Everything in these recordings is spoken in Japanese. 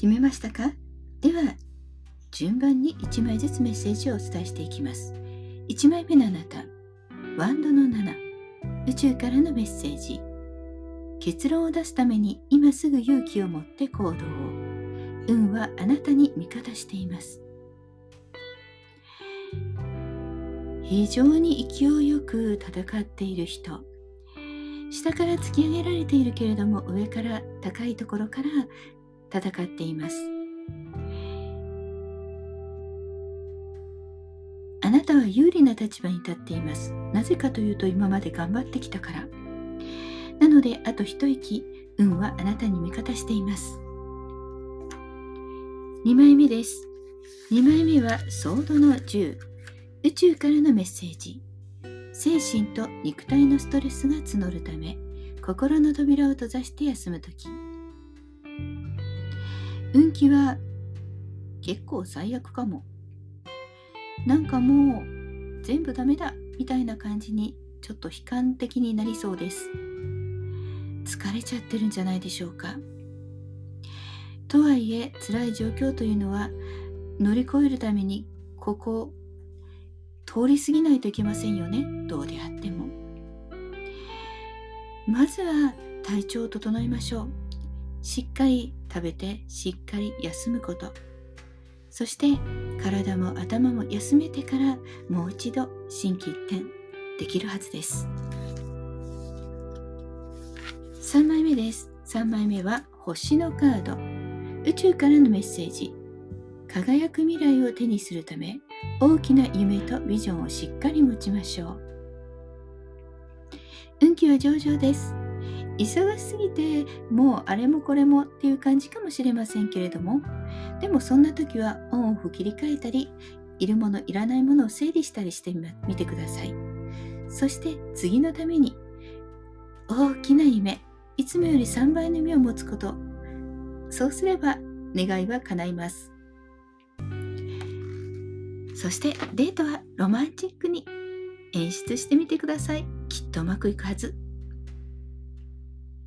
決めましたか？では、順番に1枚ずつメッセージをお伝えしていきます。1枚目のあなた、ワンドの7、宇宙からのメッセージ。結論を出すために今すぐ勇気を持って行動を。運はあなたに味方しています。非常に勢いよく戦っている人。下から突き上げられているけれども上から高いところから戦っています。あなたは有利な立場に立っています。なぜかというと今まで頑張ってきたから。なのであと一息運はあなたに味方しています。2枚目です。2枚目はソードの10宇宙からのメッセージ。精神と肉体のストレスが募るため心の扉を閉ざして休む時。運気は結構最悪かも。なんかもう全部ダメだみたいな感じにちょっと悲観的になりそうです。疲れちゃってるんじゃないでしょうか。とはいえ辛い状況というのは乗り越えるためにここ通り過ぎないといけませんよねどうであってもまずは体調を整えましょうしっかり食べてしっかり休むこと。そして体も頭も休めてからもう一度心機一転できるはずです。3枚目です。3枚目は星のカード。宇宙からのメッセージ。輝く未来を手にするため大きな夢とビジョンをしっかり持ちましょう。運気は上々です。忙しすぎてもうあれもこれもっていう感じかもしれませんけれども。でもそんな時はオンオフ切り替えたりいるものいらないものを整理したりしてみてください。そして次のために大きな夢。いつもより3倍の夢を持つこと。そうすれば願いは叶います。そしてデートはロマンチックに演出してみてください。きっとうまくいくはず。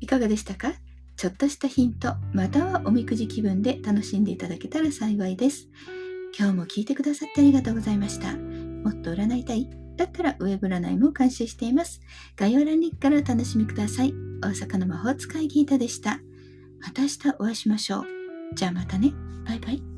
いかがでしたか？ちょっとしたヒント、またはおみくじ気分で楽しんでいただけたら幸いです。今日も聞いてくださってありがとうございました。もっと占いたいだったらウェブ占いも監修しています。概要欄にからお楽しみください。大阪の魔法使いギータでした。また明日お会いしましょう。じゃあまたね。バイバイ。